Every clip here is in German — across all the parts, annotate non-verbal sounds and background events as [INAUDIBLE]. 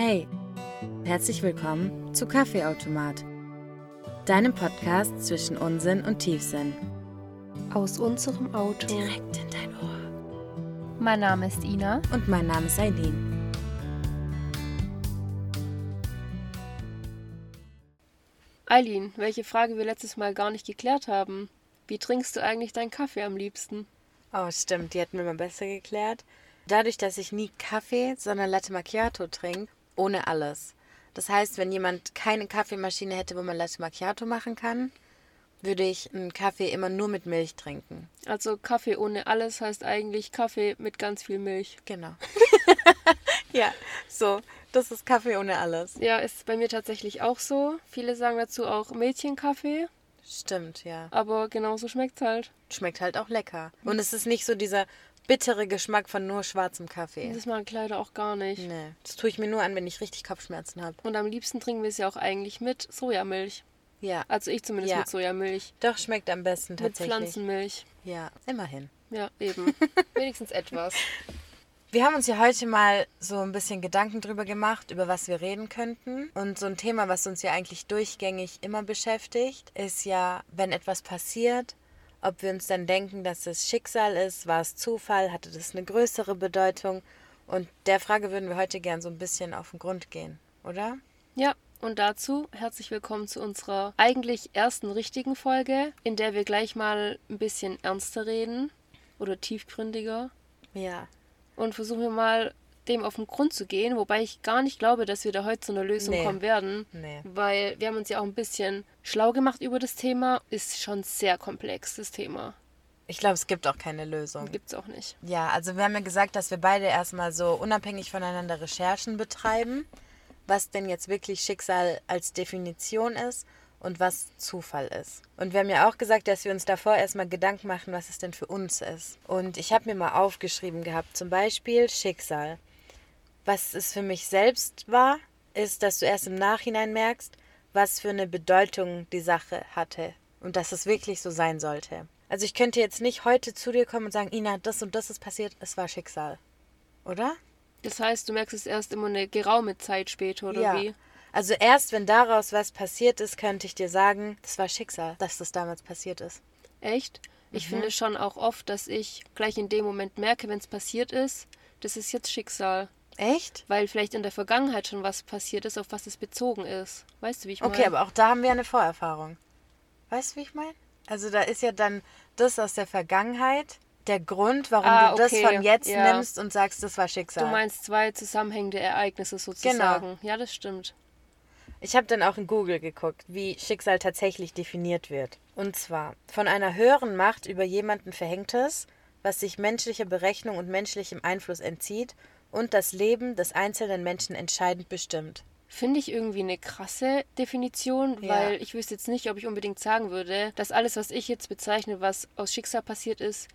Hey, herzlich willkommen zu Kaffeeautomat, deinem Podcast zwischen Unsinn und Tiefsinn. Aus unserem Auto. Direkt in dein Ohr. Mein Name ist Ina. Und mein Name ist Eileen. Eileen, welche Frage wir letztes Mal gar nicht geklärt haben. Wie trinkst du eigentlich deinen Kaffee am liebsten? Oh, stimmt, die hatten wir mal besser geklärt. Dadurch, dass ich nie Kaffee, sondern Latte Macchiato trinke, ohne alles. Das heißt, wenn jemand keine Kaffeemaschine hätte, wo man Latte Macchiato machen kann, würde ich einen Kaffee immer nur mit Milch trinken. Also Kaffee ohne alles heißt eigentlich Kaffee mit ganz viel Milch. Genau. [LAUGHS] ja, so, das ist Kaffee ohne alles. Ja, ist bei mir tatsächlich auch so. Viele sagen dazu auch Mädchenkaffee, Stimmt, ja. aber genauso schmeckt's halt. Schmeckt halt auch lecker. Und es ist nicht so dieser bittere Geschmack von nur schwarzem Kaffee. Das mag ich leider auch gar nicht. Nee, das tue ich mir nur an, wenn ich richtig Kopfschmerzen habe. Und am liebsten trinken wir es ja auch eigentlich mit Sojamilch. Ja, Also ich zumindest Ja. mit Sojamilch. doch schmeckt am besten Mit tatsächlich. Pflanzenmilch. Ja, immerhin. Ja, eben. [LAUGHS] Wenigstens etwas. [LAUGHS] Wir haben uns ja heute mal so ein bisschen Gedanken drüber gemacht, über was wir reden könnten. Und so ein Thema, was uns ja eigentlich durchgängig immer beschäftigt, ist ja, wenn etwas passiert, ob wir uns dann denken, dass es Schicksal ist, war es Zufall, hatte das eine größere Bedeutung. Und der Frage würden wir heute gern so ein bisschen auf den Grund gehen, oder? Ja, und dazu herzlich willkommen zu unserer eigentlich ersten richtigen Folge, in der wir gleich mal ein bisschen ernster reden oder tiefgründiger Ja. Und versuchen wir mal dem auf den Grund zu gehen, wobei ich gar nicht glaube, dass wir da heute zu einer Lösung Nee. kommen werden, Nee. weil wir haben uns ja auch ein bisschen schlau gemacht über das Thema, ist schon sehr komplex, das Thema. Ich glaube, es gibt auch keine Lösung. Gibt's auch nicht. Ja, also wir haben ja gesagt, dass wir beide erstmal so unabhängig voneinander Recherchen betreiben, was denn jetzt wirklich Schicksal als Definition ist und was Zufall ist. Und wir haben ja auch gesagt, dass wir uns davor erstmal Gedanken machen, was es denn für uns ist. Und ich habe mir mal aufgeschrieben gehabt, zum Beispiel Schicksal. Was es für mich selbst war, ist, dass du erst im Nachhinein merkst, was für eine Bedeutung die Sache hatte und dass es wirklich so sein sollte. Also ich könnte jetzt nicht heute zu dir kommen und sagen, Ina, das und das ist passiert, es war Schicksal. Oder? Das heißt, du merkst es erst immer eine geraume Zeit später, oder ja. wie? Also erst wenn daraus was passiert ist, könnte ich dir sagen, das war Schicksal, dass das damals passiert ist. Echt? Ich Mhm. finde schon auch oft, dass ich gleich in dem Moment merke, wenn es passiert ist, das ist jetzt Schicksal. Echt? Weil vielleicht in der Vergangenheit schon was passiert ist, auf was es bezogen ist. Weißt du, wie ich meine? Okay, aber auch da haben wir eine Vorerfahrung. Weißt du, wie ich meine? Also da ist ja dann das aus der Vergangenheit der Grund, warum Ah, du das okay, von jetzt ja. nimmst und sagst, das war Schicksal. Du meinst zwei zusammenhängende Ereignisse sozusagen. Ja, das stimmt. Ich habe dann auch in Google geguckt, wie Schicksal tatsächlich definiert wird. Und zwar von einer höheren Macht über jemanden verhängtes, was sich menschlicher Berechnung und menschlichem Einfluss entzieht und das Leben des einzelnen Menschen entscheidend bestimmt. Finde ich irgendwie eine krasse Definition, Ja. weil ich wüsste jetzt nicht, ob ich unbedingt sagen würde, dass alles, was ich jetzt bezeichne, was aus Schicksal passiert ist,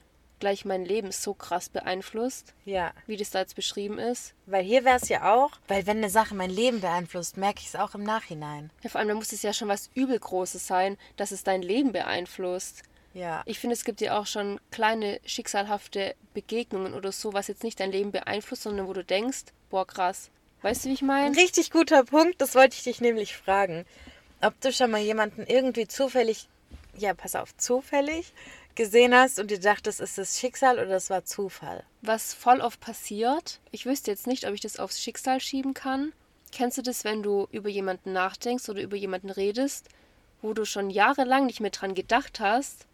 gleich mein Leben so krass beeinflusst, Ja, wie das da jetzt beschrieben ist. weil hier wäre es ja auch, weil wenn eine Sache mein Leben beeinflusst, merke ich es auch im Nachhinein. Ja, vor allem, da muss es ja schon was Übelgroßes sein, dass es dein Leben beeinflusst. Ja, Ich finde, es gibt ja auch schon kleine schicksalhafte Begegnungen oder so, was jetzt nicht dein Leben beeinflusst, sondern wo du denkst, boah, krass. Weißt du, wie ich ein meine? richtig guter Punkt, das wollte ich dich nämlich fragen. Ob du schon mal jemanden irgendwie zufällig, ja, pass auf, zufällig gesehen hast und dir dachtest, ist das Schicksal oder das war Zufall? Was voll oft passiert, ich wüsste jetzt nicht, ob ich das aufs Schicksal schieben kann. Kennst du das, wenn du über jemanden nachdenkst oder über jemanden redest, wo du schon jahrelang nicht mehr dran gedacht hast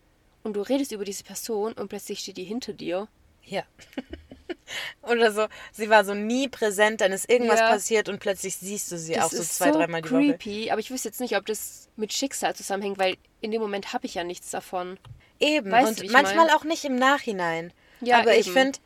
und du redest über diese Person und plötzlich steht die hinter dir? Ja. [LAUGHS] Oder so, sie war so nie präsent, dann ist irgendwas Ja. passiert und plötzlich siehst du sie Das auch so zwei, so dreimal die Woche. creepy, aber ich wüsste jetzt nicht, ob das mit Schicksal zusammenhängt, weil in dem Moment habe ich ja nichts davon. Eben, Weißt du, und ich manchmal mein? auch nicht im Nachhinein. Ja, Aber ich eben. finde,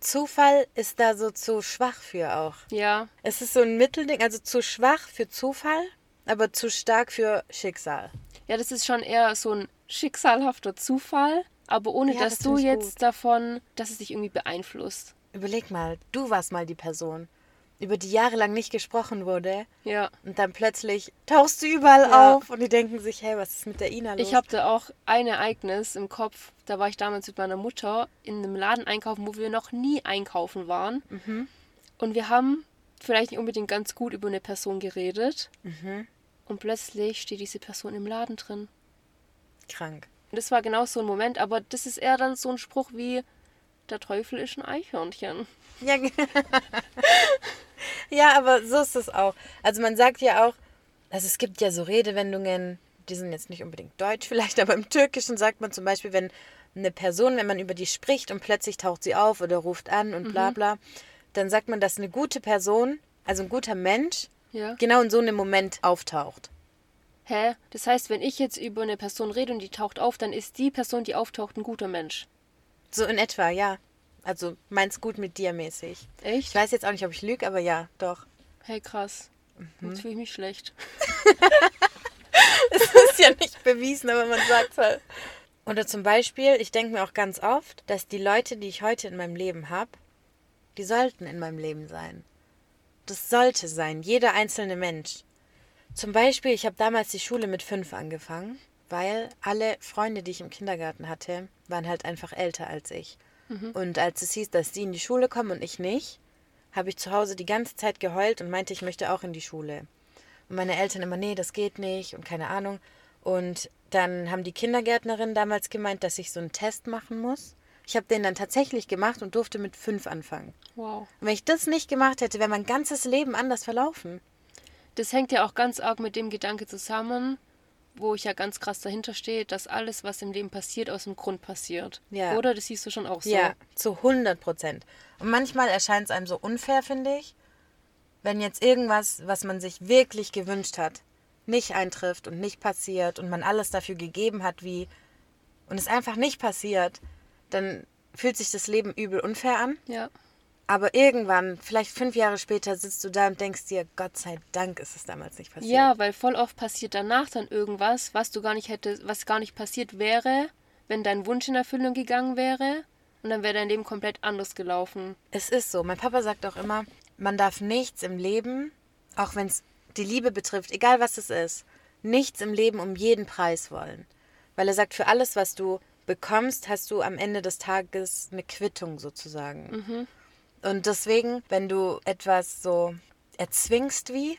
Zufall ist da so zu schwach für auch. Ja, Es ist so ein Mittelding, also zu schwach für Zufall, aber zu stark für Schicksal. ja, das ist schon eher so ein schicksalhafter Zufall, aber ohne Ja, dass das du ich jetzt davon, dass es dich irgendwie beeinflusst. Überleg mal, du warst mal die Person, über die jahrelang nicht gesprochen wurde Ja. und dann plötzlich tauchst du überall Ja. auf und die denken sich, hey, was ist mit der Ina los? Ich hatte auch ein Ereignis im Kopf. Da war ich damals mit meiner Mutter in einem Laden einkaufen, wo wir noch nie einkaufen waren. Mhm. Und wir haben vielleicht nicht unbedingt ganz gut über eine Person geredet. Mhm. Und plötzlich steht diese Person im Laden drin. Krank. Und das war genau so ein Moment, aber das ist eher dann so ein Spruch wie, der Teufel ist ein Eichhörnchen. Ja, [LAUGHS] ge- [LAUGHS] ja, aber so ist es auch. Also man sagt ja auch, also es gibt ja so Redewendungen, die sind jetzt nicht unbedingt deutsch vielleicht, [LAUGHS] aber im Türkischen sagt man zum Beispiel, wenn eine Person, wenn man über die spricht und plötzlich taucht sie auf oder ruft an und bla bla, dann sagt man, dass eine gute Person, also ein guter Mensch, Ja. genau in so einem Moment auftaucht. Hä? Das heißt, wenn ich jetzt über eine Person rede und die taucht auf, dann ist die Person, die auftaucht, ein guter Mensch. So in etwa, ja. Also meins gut mit dir mäßig. Ich Echt? weiß jetzt auch nicht, ob ich lüge, aber ja, doch. Hey, krass. Jetzt fühle ich mich schlecht. [LAUGHS] ist ja nicht bewiesen, aber man sagt halt. Oder zum Beispiel, ich denke mir auch ganz oft, dass die Leute, die ich heute in meinem Leben habe, die sollten in meinem Leben sein. Das sollte sein, jeder einzelne Mensch. Zum Beispiel, ich habe damals die Schule mit fünf angefangen, weil alle Freunde, die ich im Kindergarten hatte, waren halt einfach älter als ich. Und als es hieß, dass die in die Schule kommen und ich nicht, habe ich zu Hause die ganze Zeit geheult und meinte, ich möchte auch in die Schule. Und meine Eltern immer, nee, das geht nicht und keine Ahnung. Und dann haben die Kindergärtnerinnen damals gemeint, dass ich so einen Test machen muss. Ich habe den dann tatsächlich gemacht und durfte mit fünf anfangen. Wow. Und wenn ich das nicht gemacht hätte, wäre mein ganzes Leben anders verlaufen. Das hängt ja auch ganz arg mit dem Gedanke zusammen, wo ich ja ganz krass dahinter stehe, dass alles, was im Leben passiert, aus dem Grund passiert. Ja. Oder? Das siehst du schon auch so. Ja, zu 100 Prozent. Und manchmal erscheint es einem so unfair, finde ich, wenn jetzt irgendwas, was man sich wirklich gewünscht hat, nicht eintrifft und nicht passiert und man alles dafür gegeben hat, wie und es einfach nicht passiert, dann fühlt sich das Leben übel unfair an. Ja. Aber irgendwann, vielleicht fünf Jahre später, sitzt du da und denkst dir, Gott sei Dank ist es damals nicht passiert. Ja, weil voll oft passiert danach dann irgendwas, was du gar nicht hättest, was gar nicht passiert wäre, wenn dein Wunsch in Erfüllung gegangen wäre. Und dann wäre dein Leben komplett anders gelaufen. Es ist so. Mein Papa sagt auch immer, man darf nichts im Leben, auch wenn es die Liebe betrifft, egal was es ist, nichts im Leben um jeden Preis wollen. Weil er sagt, für alles, was du bekommst, hast du am Ende des Tages eine Quittung sozusagen. Und deswegen, wenn du etwas so erzwingst wie,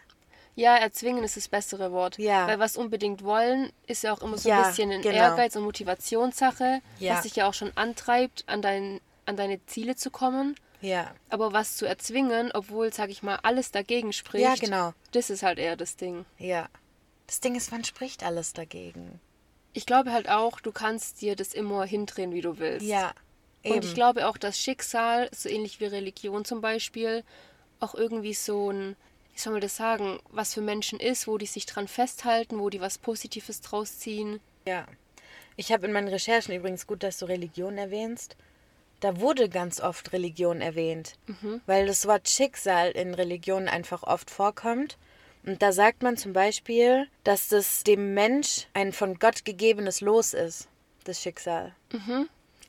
Ja, erzwingen ist das bessere Wort. Ja. Weil was unbedingt wollen, ist ja auch immer so Ja, ein bisschen ein genau. Ehrgeiz und Motivationssache, Ja. was dich ja auch schon antreibt, an, dein, an deine Ziele zu kommen. ja, Aber was zu erzwingen, obwohl, sag ich mal, alles dagegen spricht, Ja, genau. das ist halt eher das Ding. ja. Das Ding ist, wann spricht alles dagegen? Ich glaube halt auch, du kannst dir das immer hindrehen, wie du willst. Ja, eben. Und ich glaube auch, dass Schicksal, so ähnlich wie Religion zum Beispiel, auch irgendwie so ein, wie soll man das sagen, was für Menschen ist, wo die sich dran festhalten, wo die was Positives draus ziehen. Ja. Ich habe in meinen Recherchen übrigens gut, dass du Religion erwähnst. Da wurde ganz oft Religion erwähnt, weil das Wort Schicksal in Religionen einfach oft vorkommt. Und da sagt man zum Beispiel, dass das dem Mensch ein von Gott gegebenes Los ist, das Schicksal.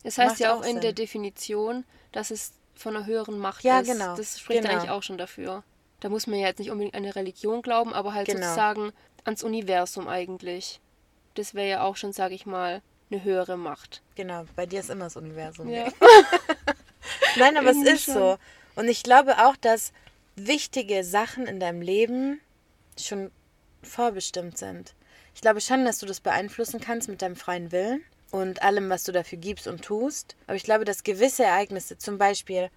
Es heißt Macht ja auch auch in Sinn. der Definition, dass es von einer höheren Macht Ja, ist. genau. Das spricht Genau. eigentlich auch schon dafür. Da muss man ja jetzt nicht unbedingt an eine Religion glauben, aber halt Genau. sozusagen ans Universum eigentlich. Das wäre ja auch schon, sage ich mal, eine höhere Macht. Genau, bei dir ist immer das Universum. Ja. [LAUGHS] Nein, aber es ist schon. so. Und ich glaube auch, dass wichtige Sachen in deinem Leben schon vorbestimmt sind. Ich glaube schon, dass du das beeinflussen kannst mit deinem freien Willen und allem, was du dafür gibst und tust. Aber ich glaube, dass gewisse Ereignisse, zum Beispiel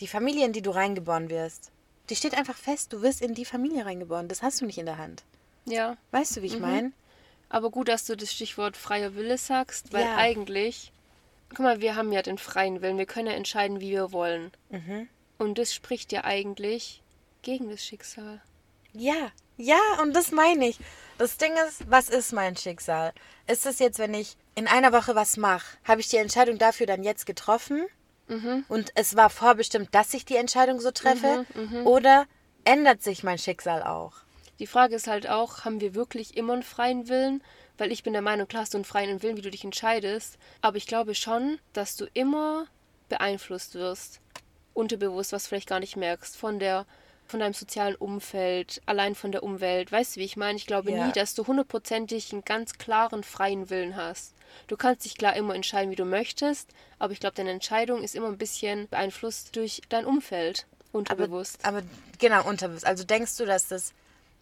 die Familie, in die du reingeboren wirst, die steht einfach fest. Du wirst in die Familie reingeboren. Das hast du nicht in der Hand. Ja. Weißt du, wie ich meine? Aber gut, dass du das Stichwort freier Wille sagst, weil Ja. eigentlich, guck mal, wir haben ja den freien Willen, wir können ja entscheiden, wie wir wollen. Mhm. Und das spricht ja eigentlich gegen das Schicksal. Ja, ja, und das meine ich. Das Ding ist, was ist mein Schicksal? Ist es jetzt, wenn ich in einer Woche was mache, habe ich die Entscheidung dafür dann jetzt getroffen? Und es war vorbestimmt, dass ich die Entscheidung so treffe? Oder ändert sich mein Schicksal auch? Die Frage ist halt auch, haben wir wirklich immer einen freien Willen? Weil ich bin der Meinung, klar hast du einen freien Willen, wie du dich entscheidest. Aber ich glaube schon, dass du immer beeinflusst wirst. Unterbewusst, was vielleicht gar nicht merkst. Von der von deinem sozialen Umfeld, allein von der Umwelt. Weißt du, wie ich meine? Ich glaube Ja. nie, dass du hundertprozentig einen ganz klaren, freien Willen hast. Du kannst dich klar immer entscheiden, wie du möchtest, aber ich glaube, deine Entscheidung ist immer ein bisschen beeinflusst durch dein Umfeld. Unterbewusst. Aber, aber genau, unterbewusst. Also denkst du, dass das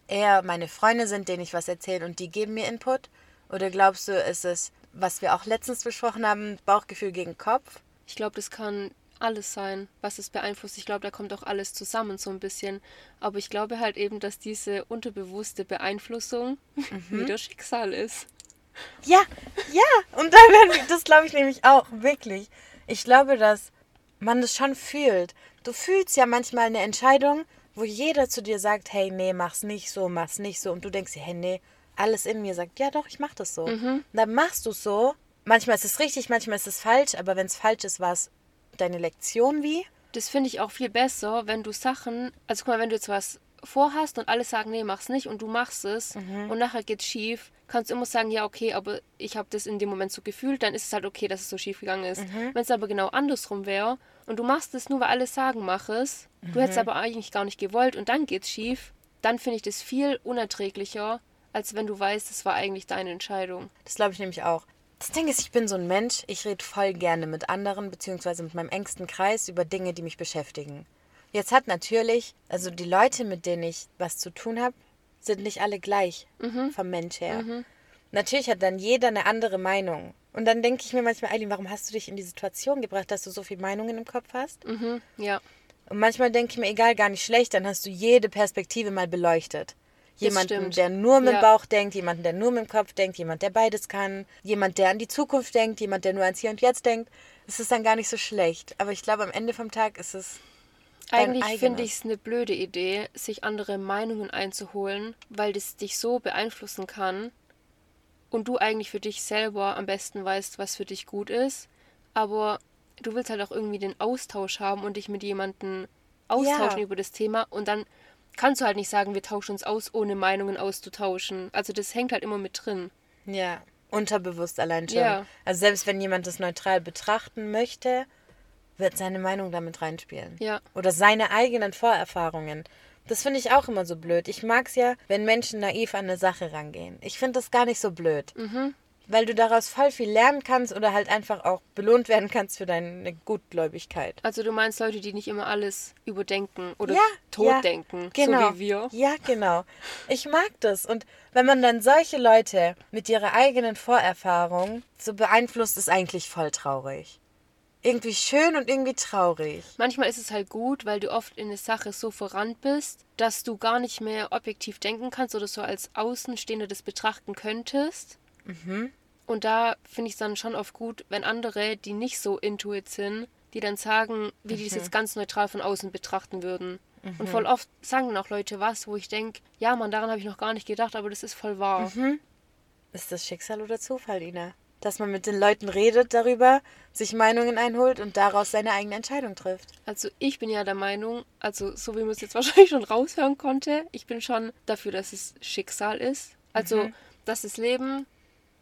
eher meine Freunde sind, denen ich was erzähle und die geben mir Input? Oder glaubst du, ist es, was wir auch letztens besprochen haben, Bauchgefühl gegen Kopf? Ich glaube, das kann alles sein, was es beeinflusst. Ich glaube, da kommt auch alles zusammen so ein bisschen. Aber ich glaube halt eben, dass diese unterbewusste Beeinflussung [LAUGHS] Mhm. wieder Schicksal ist. Ja, ja. Und da werden wir, das glaube ich nämlich auch, wirklich. Ich glaube, dass man das schon fühlt. Du fühlst ja manchmal eine Entscheidung, wo jeder zu dir sagt, hey, nee, mach's nicht so, mach's nicht so. Und du denkst dir, hey, nee, alles in mir sagt, ja doch, ich mach das so. Und dann machst du es so. Manchmal ist es richtig, manchmal ist es falsch, aber wenn es falsch ist, war es deine Lektion wie? Das finde ich auch viel besser, wenn du Sachen, also guck mal, wenn du jetzt was vorhast und alle sagen, nee, mach's nicht und du machst es und nachher geht's schief, kannst du immer sagen, ja, okay, aber ich habe das in dem Moment so gefühlt, dann ist es halt okay, dass es so schief gegangen ist. Wenn es aber genau andersrum wäre und du machst es nur, weil alle sagen, mach es, du hättest aber eigentlich gar nicht gewollt und dann geht's schief, dann finde ich das viel unerträglicher, als wenn du weißt, es war eigentlich deine Entscheidung. Das glaube ich nämlich auch. Das Ding ist, ich bin so ein Mensch, ich rede voll gerne mit anderen, beziehungsweise mit meinem engsten Kreis über Dinge, die mich beschäftigen. Jetzt hat natürlich, also die Leute, mit denen ich was zu tun habe, sind nicht alle gleich vom Mensch her. Natürlich hat dann jeder eine andere Meinung. Und dann denke ich mir manchmal, Eileen, warum hast du dich in die Situation gebracht, dass du so viele Meinungen im Kopf hast? Mhm, ja. Und manchmal denke ich mir, egal, gar nicht schlecht, dann hast du jede Perspektive mal beleuchtet. Jemanden, der nur mit dem Ja. Bauch denkt, jemanden, der nur mit dem Kopf denkt, jemand, der beides kann, jemand, der an die Zukunft denkt, jemand, der nur ans Hier und Jetzt denkt. Es ist dann gar nicht so schlecht. Aber ich glaube, am Ende vom Tag ist es. Eigentlich finde ich es eine blöde Idee, sich andere Meinungen einzuholen, weil das dich so beeinflussen kann und du eigentlich für dich selber am besten weißt, was für dich gut ist. Aber du willst halt auch irgendwie den Austausch haben und dich mit jemandem austauschen Ja. über das Thema und dann kannst du halt nicht sagen, wir tauschen uns aus, ohne Meinungen auszutauschen. Also das hängt halt immer mit drin. Ja, unterbewusst allein schon. Ja. Also selbst wenn jemand das neutral betrachten möchte, wird seine Meinung damit reinspielen. Ja. Oder seine eigenen Vorerfahrungen. Das finde ich auch immer so blöd. Ich mag es ja, wenn Menschen naiv an eine Sache rangehen. Ich finde das gar nicht so blöd. Mhm. Weil du daraus voll viel lernen kannst oder halt einfach auch belohnt werden kannst für deine Gutgläubigkeit. Also du meinst Leute, die nicht immer alles überdenken oder Ja, totdenken, ja, genau. so wie wir. Ja, genau. Ich mag das. Und wenn man dann solche Leute mit ihrer eigenen Vorerfahrung so beeinflusst, ist eigentlich voll traurig. Irgendwie schön und irgendwie traurig. Manchmal ist es halt gut, weil du oft in eine Sache so verrannt bist, dass du gar nicht mehr objektiv denken kannst oder so als Außenstehender das betrachten könntest. Und da finde ich es dann schon oft gut, wenn andere, die nicht so intuit sind, die dann sagen, wie die das jetzt ganz neutral von außen betrachten würden. Und voll oft sagen dann auch Leute was, wo ich denke, ja Mann, daran habe ich noch gar nicht gedacht, aber das ist voll wahr. Ist das Schicksal oder Zufall, Ina? Dass man mit den Leuten redet darüber, sich Meinungen einholt und daraus seine eigene Entscheidung trifft. Also ich bin ja der Meinung, also so wie man es jetzt [LAUGHS] wahrscheinlich schon raushören konnte, ich bin schon dafür, dass es Schicksal ist. Also, dass das Leben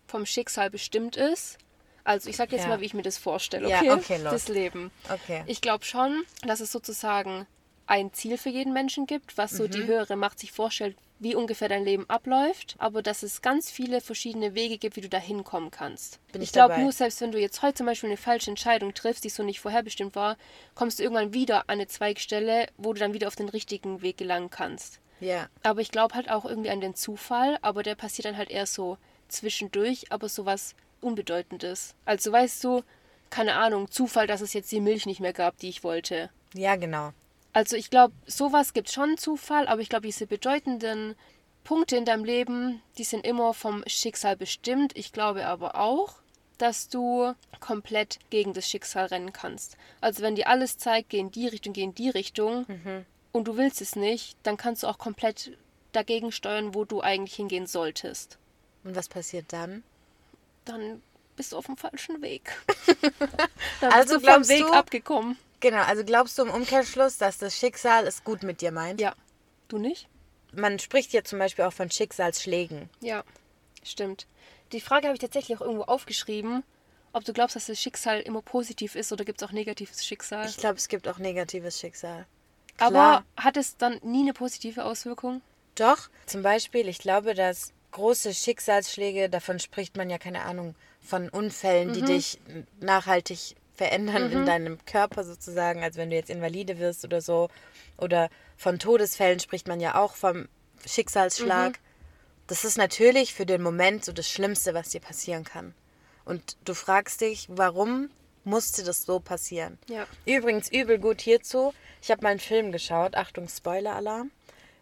vom Schicksal bestimmt ist. Also ich sage jetzt Ja. mal, wie ich mir das vorstelle, Ja, okay? okay, los. das Leben. Okay. Ich glaube schon, dass es sozusagen ein Ziel für jeden Menschen gibt, was so Mhm. die höhere Macht sich vorstellt, wie ungefähr dein Leben abläuft, aber dass es ganz viele verschiedene Wege gibt, wie du da hinkommen kannst. Bin ich ich glaube nur, selbst wenn du jetzt heute zum Beispiel eine falsche Entscheidung triffst, die so nicht vorherbestimmt war, kommst du irgendwann wieder an eine Zweigstelle, wo du dann wieder auf den richtigen Weg gelangen kannst. Ja. Aber ich glaube halt auch irgendwie an den Zufall, aber der passiert dann halt eher so zwischendurch, aber sowas Unbedeutendes. Also weißt du, keine Ahnung, Zufall, dass es jetzt die Milch nicht mehr gab, die ich wollte. Ja, genau. Also ich glaube, sowas gibt schon Zufall, aber ich glaube, diese bedeutenden Punkte in deinem Leben, die sind immer vom Schicksal bestimmt. Ich glaube aber auch, dass du komplett gegen das Schicksal rennen kannst. Also wenn dir alles zeigt, geh in die Richtung, geh in die Richtung und du willst es nicht, dann kannst du auch komplett dagegen steuern, wo du eigentlich hingehen solltest. Und was passiert dann? Dann bist du auf dem falschen Weg. [LAUGHS] dann Also bist du vom Weg du- abgekommen. Genau, also glaubst du im Umkehrschluss, dass das Schicksal es gut mit dir meint? Ja. Du nicht? Man spricht ja zum Beispiel auch von Schicksalsschlägen. Ja, stimmt. Die Frage habe ich tatsächlich auch irgendwo aufgeschrieben, ob du glaubst, dass das Schicksal immer positiv ist oder gibt es auch negatives Schicksal. Ich glaube, es gibt auch negatives Schicksal. Aber klar. hat es dann nie eine positive Auswirkung? Doch, zum Beispiel, ich glaube, dass große Schicksalsschläge, davon spricht man ja keine Ahnung, von Unfällen, die dich nachhaltig verändern in deinem Körper sozusagen. Also wenn du jetzt Invalide wirst oder so. Oder von Todesfällen spricht man ja auch vom Schicksalsschlag. Das ist natürlich für den Moment so das Schlimmste, was dir passieren kann. Und du fragst dich, warum musste das so passieren? Ja. Übrigens, übel gut hierzu. Ich habe mal einen Film geschaut. Achtung, Spoiler-Alarm.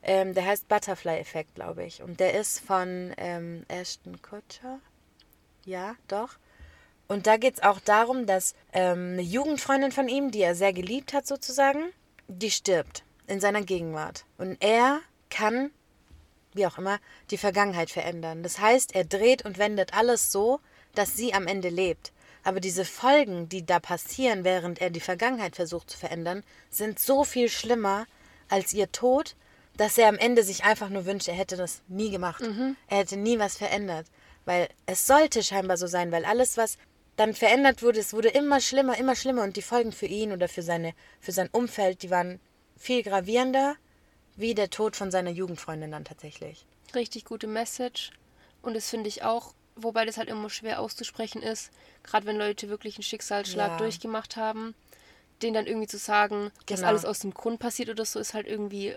Ähm, der heißt Butterfly-Effekt, glaube ich. Und der ist von ähm, Ashton Kutcher. Ja, doch. Und da geht es auch darum, dass ähm, eine Jugendfreundin von ihm, die er sehr geliebt hat sozusagen, die stirbt in seiner Gegenwart. Und er kann, wie auch immer, die Vergangenheit verändern. Das heißt, er dreht und wendet alles so, dass sie am Ende lebt. Aber diese Folgen, die da passieren, während er die Vergangenheit versucht zu verändern, sind so viel schlimmer als ihr Tod, dass er am Ende sich einfach nur wünscht, er hätte das nie gemacht. Er hätte nie was verändert. Weil es sollte scheinbar so sein, weil alles, was dann verändert wurde, es wurde immer schlimmer, immer schlimmer und die Folgen für ihn oder für, seine, für sein Umfeld, die waren viel gravierender, wie der Tod von seiner Jugendfreundin dann tatsächlich. Richtig gute Message. Und das finde ich auch, wobei das halt immer schwer auszusprechen ist, gerade wenn Leute wirklich einen Schicksalsschlag Ja. durchgemacht haben, denen dann irgendwie zu sagen, dass Genau. alles aus dem Grund passiert oder so, ist halt irgendwie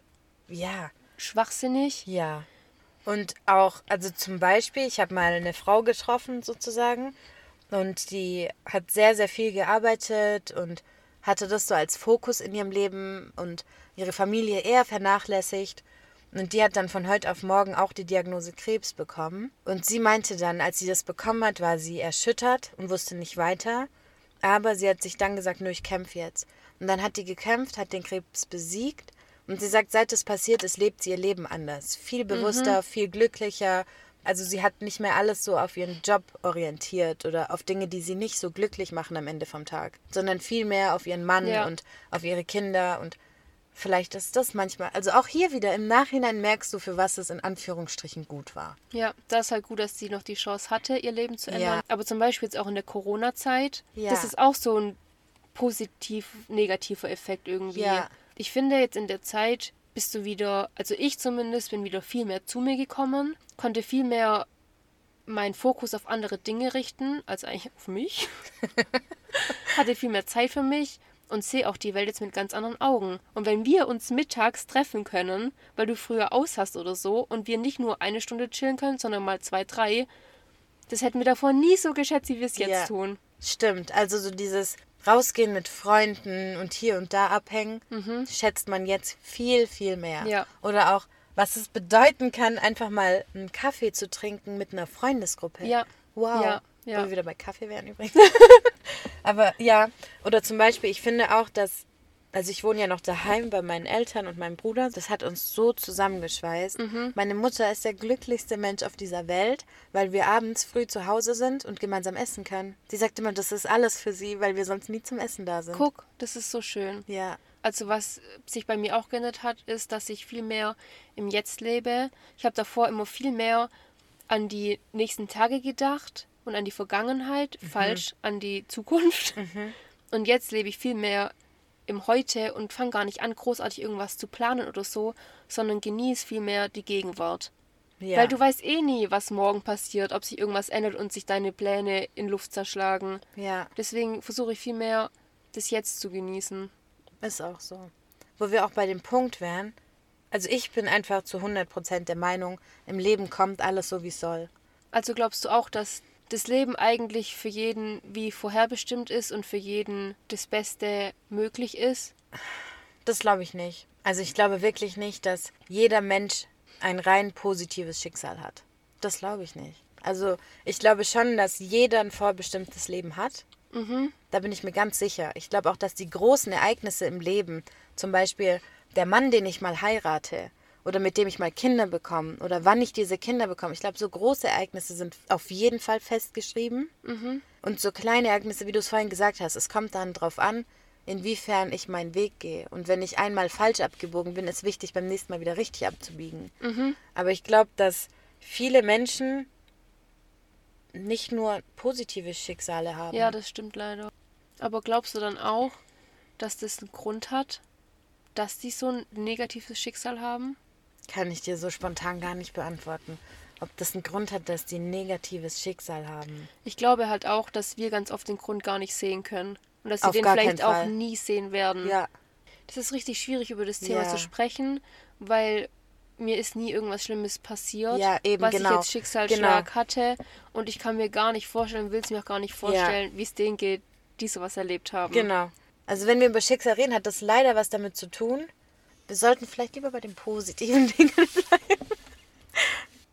Ja, schwachsinnig. Ja. Und auch, also zum Beispiel, ich habe mal eine Frau getroffen sozusagen und die hat sehr, sehr viel gearbeitet und hatte das so als Fokus in ihrem Leben und ihre Familie eher vernachlässigt. Und die hat dann von heute auf morgen auch die Diagnose Krebs bekommen. Und sie meinte dann, als sie das bekommen hat, war sie erschüttert und wusste nicht weiter. Aber sie hat sich dann gesagt, nö, ich kämpfe jetzt. Und dann hat die gekämpft, hat den Krebs besiegt. Und sie sagt, seit das passiert ist, lebt sie ihr Leben anders. Viel bewusster, viel glücklicher. Also sie hat nicht mehr alles so auf ihren Job orientiert oder auf Dinge, die sie nicht so glücklich machen am Ende vom Tag, sondern viel mehr auf ihren Mann Ja. und auf ihre Kinder und vielleicht ist das manchmal, also auch hier wieder im Nachhinein merkst du, für was es in Anführungsstrichen gut war. Ja, das ist halt gut, dass sie noch die Chance hatte, ihr Leben zu ändern. Ja. Aber zum Beispiel jetzt auch in der Corona-Zeit, Ja. das ist auch so ein positiv-negativer Effekt irgendwie. Ja. Ich finde, jetzt in der Zeit bist du wieder, also ich zumindest, bin wieder viel mehr zu mir gekommen, konnte viel mehr meinen Fokus auf andere Dinge richten, als eigentlich auf mich. [LAUGHS] Hatte viel mehr Zeit für mich und sehe auch die Welt jetzt mit ganz anderen Augen. Und wenn wir uns mittags treffen können, weil du früher aus hast oder so, und wir nicht nur eine Stunde chillen können, sondern mal zwei, drei, das hätten wir davor nie so geschätzt, wie wir es jetzt Ja. tun. Stimmt, also so dieses Rausgehen mit Freunden und hier und da abhängen, schätzt man jetzt viel, viel mehr. Mhm. Ja. Oder auch, was es bedeuten kann, einfach mal einen Kaffee zu trinken mit einer Freundesgruppe. Ja. Wow. Ja, ja. Wo wir wieder bei Kaffee wären übrigens. [LAUGHS] Aber ja, oder zum Beispiel, ich finde auch, dass, also ich wohne ja noch daheim bei meinen Eltern und meinem Bruder, das hat uns so zusammengeschweißt. Mhm. Meine Mutter ist der glücklichste Mensch auf dieser Welt, weil wir abends früh zu Hause sind und gemeinsam essen können. Sie sagt immer, das ist alles für sie, weil wir sonst nie zum Essen da sind. Guck, das ist so schön. Ja, Also was sich bei mir auch geändert hat, ist, dass ich viel mehr im Jetzt lebe. Ich habe davor immer viel mehr an die nächsten Tage gedacht und an die Vergangenheit, falsch an die Zukunft. Und jetzt lebe ich viel mehr im Heute und fange gar nicht an, großartig irgendwas zu planen oder so, sondern genieße viel mehr die Gegenwart. ja. Weil du weißt eh nie, was morgen passiert, ob sich irgendwas ändert und sich deine Pläne in Luft zerschlagen. ja, Deswegen versuche ich viel mehr, das Jetzt zu genießen. ist auch so. Wo wir auch bei dem Punkt wären, also ich bin einfach zu 100% der Meinung, im Leben kommt alles so, wie es soll. Also glaubst du auch, dass das Leben eigentlich für jeden wie vorherbestimmt ist und für jeden das Beste möglich ist? Das glaube ich nicht. Also ich glaube wirklich nicht, dass jeder Mensch ein rein positives Schicksal hat. Das glaube ich nicht. Also ich glaube schon, dass jeder ein vorbestimmtes Leben hat. Da bin ich mir ganz sicher. Ich glaube auch, dass die großen Ereignisse im Leben, zum Beispiel der Mann, den ich mal heirate oder mit dem ich mal Kinder bekomme oder wann ich diese Kinder bekomme, ich glaube, so große Ereignisse sind auf jeden Fall festgeschrieben. Und so kleine Ereignisse, wie du es vorhin gesagt hast, es kommt dann drauf an, inwiefern ich meinen Weg gehe. Und wenn ich einmal falsch abgebogen bin, ist wichtig, beim nächsten Mal wieder richtig abzubiegen. Aber ich glaube, dass viele Menschen nicht nur positive Schicksale haben. Ja, das stimmt leider. Aber glaubst du dann auch, dass das einen Grund hat, dass die so ein negatives Schicksal haben? Kann ich dir so spontan gar nicht beantworten. Ob das einen Grund hat, dass die ein negatives Schicksal haben. Ich glaube halt auch, dass wir ganz oft den Grund gar nicht sehen können. Und dass sie Auf den vielleicht auch nie sehen werden. Ja. Das ist richtig schwierig, über das Thema Ja. zu sprechen, weil mir ist nie irgendwas Schlimmes passiert, Ja, eben, was genau. ich jetzt Schicksalsschlag Genau. hatte. Und ich kann mir gar nicht vorstellen, will es mir auch gar nicht vorstellen, wie es denen geht, die sowas erlebt haben. Genau. Also wenn wir über Schicksal reden, hat das leider was damit zu tun. Wir sollten vielleicht lieber bei den positiven [LAUGHS] Dingen bleiben.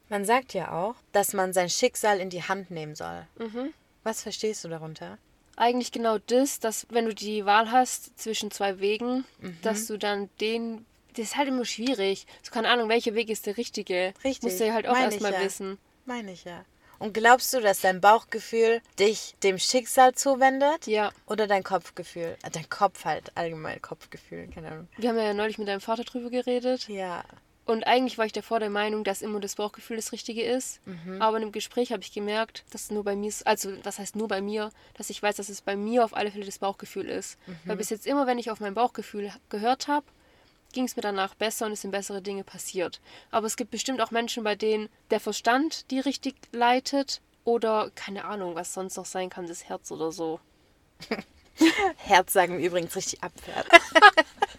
Man sagt ja auch, dass man sein Schicksal in die Hand nehmen soll. Mhm. Was verstehst du darunter? Eigentlich genau das, dass wenn du die Wahl hast zwischen zwei Wegen, Mhm. dass du dann den. Das ist halt immer schwierig. So keine Ahnung, welcher Weg ist der richtige. Richtig, Musst du ja halt auch erstmal ja. wissen. Meine ich ja. Und glaubst du, dass dein Bauchgefühl dich dem Schicksal zuwendet? Ja. Oder dein Kopfgefühl? Äh, Dein Kopf halt, allgemein Kopfgefühl, keine Ahnung. Wir haben ja neulich mit deinem Vater drüber geredet. Ja. Und eigentlich war ich davor der Meinung, dass immer das Bauchgefühl das Richtige ist. Mhm. Aber in dem Gespräch habe ich gemerkt, dass es nur bei mir ist, also was heißt nur bei mir, dass ich weiß, dass es bei mir auf alle Fälle das Bauchgefühl ist. Mhm. Weil bis jetzt immer, wenn ich auf mein Bauchgefühl gehört habe, ging es mir danach besser und es sind bessere Dinge passiert. Aber es gibt bestimmt auch Menschen, bei denen der Verstand die richtig leitet oder keine Ahnung, was sonst noch sein kann, das Herz oder so. [LAUGHS] Herz sagen wir übrigens richtig abfährt.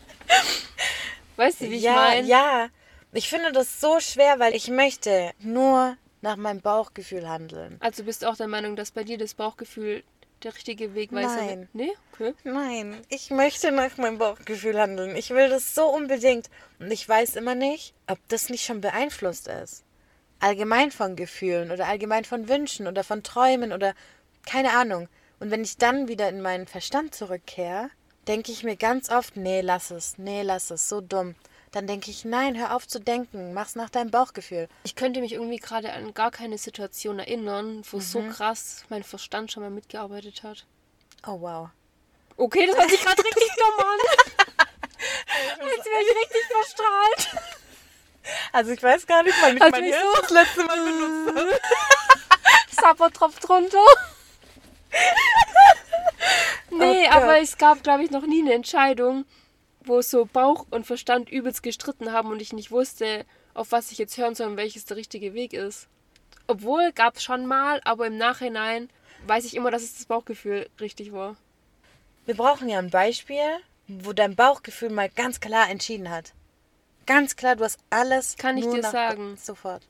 [LAUGHS] Weißt du, wie ich ja, meine? ja. Ich finde das so schwer, weil ich möchte nur nach meinem Bauchgefühl handeln. Also bist du auch der Meinung, dass bei dir das Bauchgefühl der richtige Wegweiser Nein. Nee? Okay. Nein, ich möchte nach meinem Bauchgefühl handeln. Ich will das so unbedingt. Und ich weiß immer nicht, ob das nicht schon beeinflusst ist. Allgemein von Gefühlen oder allgemein von Wünschen oder von Träumen oder keine Ahnung. Und wenn ich dann wieder in meinen Verstand zurückkehre, denke ich mir ganz oft, nee, lass es, nee, lass es, so dumm. Dann denke ich, nein, hör auf zu denken, mach's nach deinem Bauchgefühl. Ich könnte mich irgendwie gerade an gar keine Situation erinnern, wo so Mhm. krass mein Verstand schon mal mitgearbeitet hat. Oh wow. Okay, das hört sich gerade richtig [LAUGHS] dumm an. Jetzt wäre ich richtig verstrahlt. Also ich weiß gar nicht, wann ich Als mein Hirn so- das letzte Mal benutzt habe. [LAUGHS] Sapper tropft runter. [LAUGHS] nee, Oh aber es gab, glaube ich, noch nie eine Entscheidung, wo so Bauch und Verstand übelst gestritten haben und ich nicht wusste, auf was ich jetzt hören soll und welches der richtige Weg ist. Obwohl, gab es schon mal, aber im Nachhinein weiß ich immer, dass es das Bauchgefühl richtig war. Wir brauchen ja ein Beispiel, wo dein Bauchgefühl mal ganz klar entschieden hat. Ganz klar, du hast alles. Kann ich dir sagen. Sofort.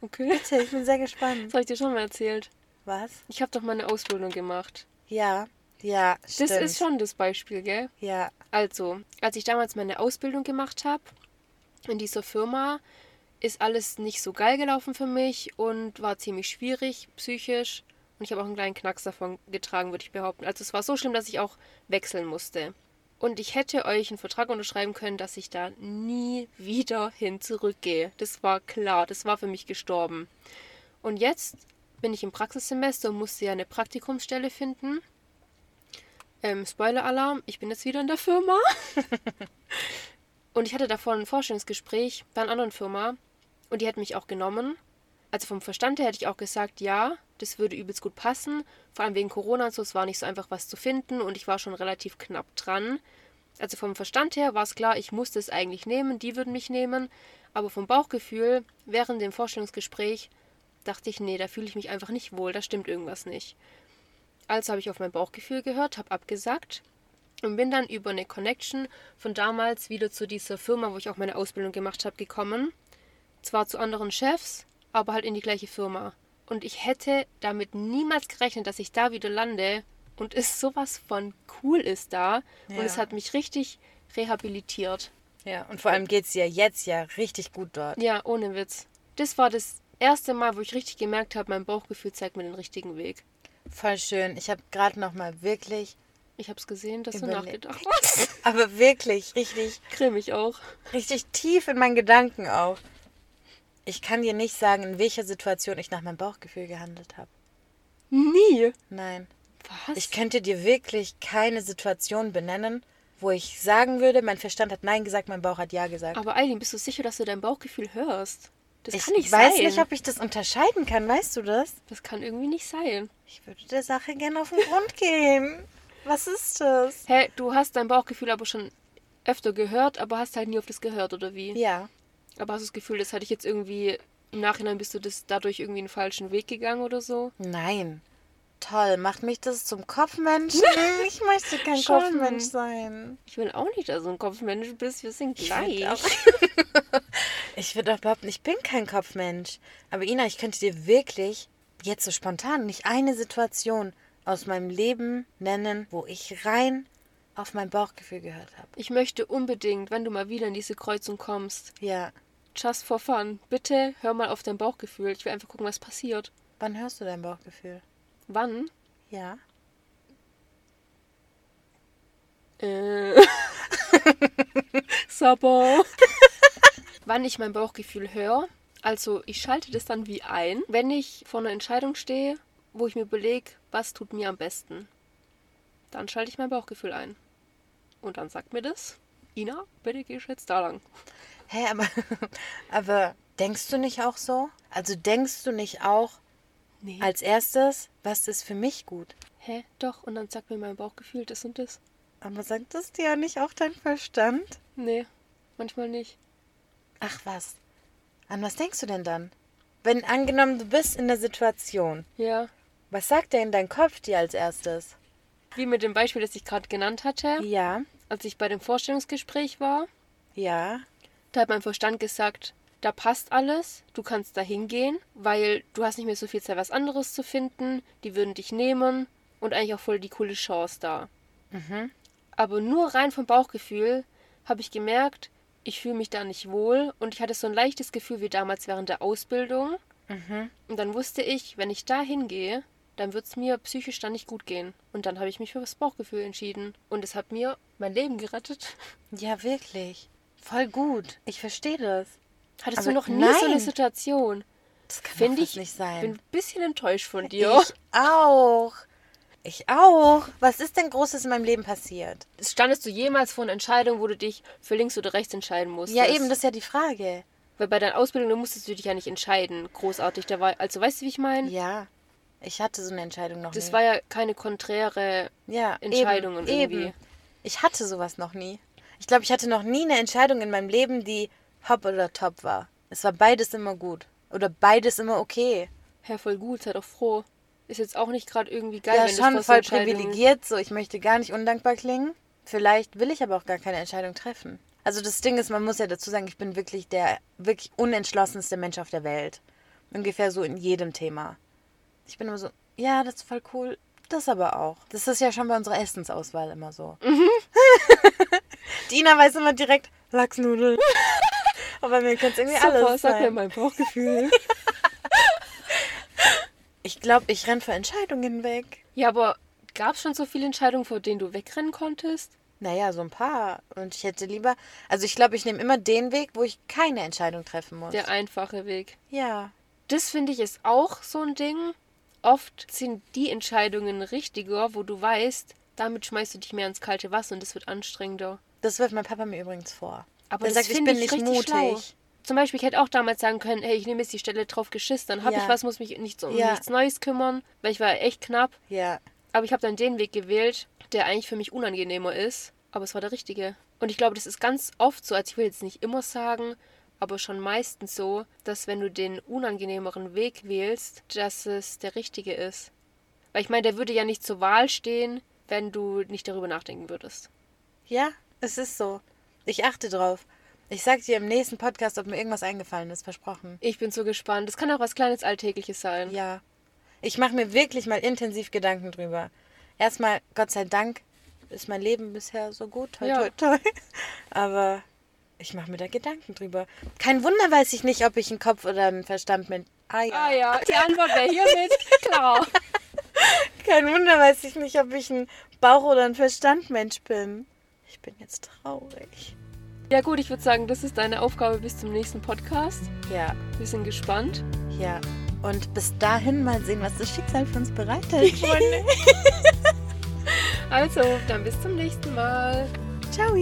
Okay. Bitte, ich bin sehr gespannt. [LAUGHS] Das habe ich dir schon mal erzählt. Was? Ich habe doch meine Ausbildung gemacht. Ja, ja, Das stimmt. ist schon das Beispiel, gell? Ja, Also, als ich damals meine Ausbildung gemacht habe, in dieser Firma, ist alles nicht so geil gelaufen für mich und war ziemlich schwierig psychisch. Und ich habe auch einen kleinen Knacks davon getragen, würde ich behaupten. Also es war so schlimm, dass ich auch wechseln musste. Und ich hätte euch einen Vertrag unterschreiben können, dass ich da nie wieder hin zurückgehe. Das war klar, das war für mich gestorben. Und jetzt bin ich im Praxissemester und musste ja eine Praktikumsstelle finden. Ähm, Spoiler-Alarm, ich bin jetzt wieder in der Firma. [LAUGHS] und ich hatte davor ein Vorstellungsgespräch bei einer anderen Firma und die hat mich auch genommen. Also vom Verstand her hätte ich auch gesagt, ja, das würde übelst gut passen. Vor allem wegen Corona und so, es war nicht so einfach was zu finden und ich war schon relativ knapp dran. Also vom Verstand her war es klar, ich musste es eigentlich nehmen, die würden mich nehmen. Aber vom Bauchgefühl, während dem Vorstellungsgespräch, dachte ich, nee, da fühle ich mich einfach nicht wohl, da stimmt irgendwas nicht. Also habe ich auf mein Bauchgefühl gehört, habe abgesagt und bin dann über eine Connection von damals wieder zu dieser Firma, wo ich auch meine Ausbildung gemacht habe, gekommen. Zwar zu anderen Chefs, aber halt in die gleiche Firma. Und ich hätte damit niemals gerechnet, dass ich da wieder lande und es sowas von cool ist da. Und Ja. es hat mich richtig rehabilitiert. ja. Und vor allem geht es dir jetzt ja richtig gut dort. Ja, ohne Witz. Das war das erste Mal, wo ich richtig gemerkt habe, mein Bauchgefühl zeigt mir den richtigen Weg. Voll schön. Ich habe gerade noch mal wirklich, Ich habe es gesehen, dass du Überle- nachgedacht hast. [LAUGHS] aber wirklich richtig, Grimmig auch. richtig tief in meinen Gedanken auch. Ich kann dir nicht sagen, in welcher Situation ich nach meinem Bauchgefühl gehandelt habe. Nie. Nein. Was? Ich könnte dir wirklich keine Situation benennen, wo ich sagen würde, mein Verstand hat Nein gesagt, mein Bauch hat Ja gesagt. Aber Eileen, bist du sicher, dass du dein Bauchgefühl hörst? Das ich kann nicht weiß sein. nicht, ob ich das unterscheiden kann, weißt du das? das kann irgendwie nicht sein. Ich würde der Sache gerne auf den Grund [LAUGHS] gehen. Was ist das? Hä, du hast dein Bauchgefühl aber schon öfter gehört, aber hast halt nie auf das gehört, oder wie? Ja. Aber hast du das Gefühl, das hatte ich jetzt irgendwie im Nachhinein bist du das dadurch irgendwie einen falschen Weg gegangen oder so? Nein. toll. Macht mich das zum Kopfmenschen? [LAUGHS] ich möchte kein Schon. Kopfmensch sein. Ich will auch nicht, dass du ein Kopfmensch bist. Wir sind Ich gleich. [LAUGHS] Ich würde auch behaupten, ich bin kein Kopfmensch. Aber Ina, ich könnte dir wirklich jetzt so spontan nicht eine Situation aus meinem Leben nennen, wo ich rein auf mein Bauchgefühl gehört habe. Ich möchte unbedingt, wenn du mal wieder in diese Kreuzung kommst, Ja. just for fun, bitte hör mal auf dein Bauchgefühl. Ich will einfach gucken, was passiert. Wann hörst du dein Bauchgefühl? Wann? Ja. Äh. [LAUGHS] Sabo. [LAUGHS] Wann ich mein Bauchgefühl höre. Also ich schalte das dann wie ein, wenn ich vor einer Entscheidung stehe, wo ich mir überlege, was tut mir am besten. Dann schalte ich mein Bauchgefühl ein. Und dann sagt mir das, Ina, bitte gehst jetzt da lang. Hä, aber, [LAUGHS] aber denkst du nicht auch so? Also denkst du nicht auch Nee. als erstes, was ist für mich gut? Hä? Doch, und dann sagt mir mein Bauchgefühl das und das. Aber sagt das dir ja nicht auch dein Verstand? Nee, manchmal nicht. Ach was. An was denkst du denn dann? Wenn angenommen, du bist in der Situation, Ja. was sagt denn dein Kopf dir als erstes? Wie mit dem Beispiel, das ich gerade genannt hatte, Ja, als ich bei dem Vorstellungsgespräch war, ja, da hat mein Verstand gesagt, da passt alles, du kannst da hingehen, weil du hast nicht mehr so viel Zeit, was anderes zu finden, die würden dich nehmen und eigentlich auch voll die coole Chance da. Aber nur rein vom Bauchgefühl habe ich gemerkt, ich fühle mich da nicht wohl und ich hatte so ein leichtes Gefühl wie damals während der Ausbildung. Und dann wusste ich, wenn ich da hingehe, dann wird es mir psychisch dann nicht gut gehen. Und dann habe ich mich für das Bauchgefühl entschieden. Und es hat mir mein Leben gerettet. ja, wirklich. Voll gut. Ich verstehe das. Hattest Aber du noch nie so eine nein. Situation? Das kann doch ich, nicht sein. bin ein bisschen enttäuscht von dir. Ich auch. Ich auch. Was ist denn Großes in meinem Leben passiert? Standest du jemals vor einer Entscheidung, wo du dich für links oder rechts entscheiden musstest? Ja, eben, das ist ja die Frage. Weil bei deiner Ausbildung, da musstest du dich ja nicht entscheiden, großartig. Da war, also weißt du, wie ich meine? Ja. Ich hatte so eine Entscheidung noch Das nie. war ja keine konträre ja, Entscheidungen eben, irgendwie. Eben. Ich hatte sowas noch nie. Ich glaube, ich hatte noch nie eine Entscheidung in meinem Leben, die hopp oder top war. Es war beides immer gut. Oder beides immer okay. Herr, voll gut, sei doch froh. Ist jetzt auch nicht gerade irgendwie geil, ja, wenn schon voll privilegiert. So, ich möchte gar nicht undankbar klingen. Vielleicht will ich aber auch gar keine Entscheidung treffen. Also das Ding ist, man muss ja dazu sagen, ich bin wirklich der wirklich unentschlossenste Mensch auf der Welt. Ungefähr so in jedem Thema. Ich bin immer so, ja, das ist voll cool. Das aber auch. Das ist ja schon bei unserer Essensauswahl immer so. Mhm. [LAUGHS] Dina weiß immer direkt Lachsnudeln. [LAUGHS] aber mir kann es irgendwie Super, alles sag mir sein. mein Bauchgefühl. [LAUGHS] Ich glaube, ich renn vor Entscheidungen weg. ja, aber gab es schon so viele Entscheidungen, vor denen du wegrennen konntest? Naja, so ein paar. Und ich hätte lieber. Also ich glaube, ich nehme immer den Weg, wo ich keine Entscheidung treffen muss. Der einfache Weg. Ja. Das finde ich ist auch so ein Ding. Oft sind die Entscheidungen richtiger, wo du weißt, damit schmeißt du dich mehr ins kalte Wasser und es wird anstrengender. Das wirft mein Papa mir übrigens vor. Aber das sagt, ich bin nicht mutig. schlau. Zum Beispiel, ich hätte auch damals sagen können, hey, ich nehme jetzt die Stelle drauf geschissen, dann habe Ja. ich was, muss mich nicht so um Ja. nichts Neues kümmern, weil ich war echt knapp. Ja. Aber ich habe dann den Weg gewählt, der eigentlich für mich unangenehmer ist, aber es war der richtige. Und ich glaube, das ist ganz oft so, also ich will jetzt nicht immer sagen, aber schon meistens so, dass wenn du den unangenehmeren Weg wählst, dass es der richtige ist. Weil ich meine, der würde ja nicht zur Wahl stehen, wenn du nicht darüber nachdenken würdest. Ja, es ist so. Ich achte drauf. Ich sag dir im nächsten Podcast, ob mir irgendwas eingefallen ist, versprochen. Ich bin so gespannt. Das kann auch was kleines Alltägliches sein. Ja. Ich mache mir wirklich mal intensiv Gedanken drüber. Erstmal, Gott sei Dank, ist mein Leben bisher so gut. Toi, Ja. toi, toi. [LAUGHS] Aber ich mache mir da Gedanken drüber. Kein Wunder weiß ich nicht, ob ich einen Kopf oder einen Verstand mit. Ah ja. Ah ja, die Antwort wäre hiermit [LAUGHS] klar. Kein Wunder weiß ich nicht, ob ich ein Bauch- oder ein Verstandmensch bin. Ich bin jetzt traurig. Ja gut, ich würde sagen, das ist deine Aufgabe bis zum nächsten Podcast. Ja, Wir sind gespannt. ja. Und bis dahin mal sehen, was das Schicksal für uns bereitet. [LAUGHS] Also, dann bis zum nächsten Mal. Ciao.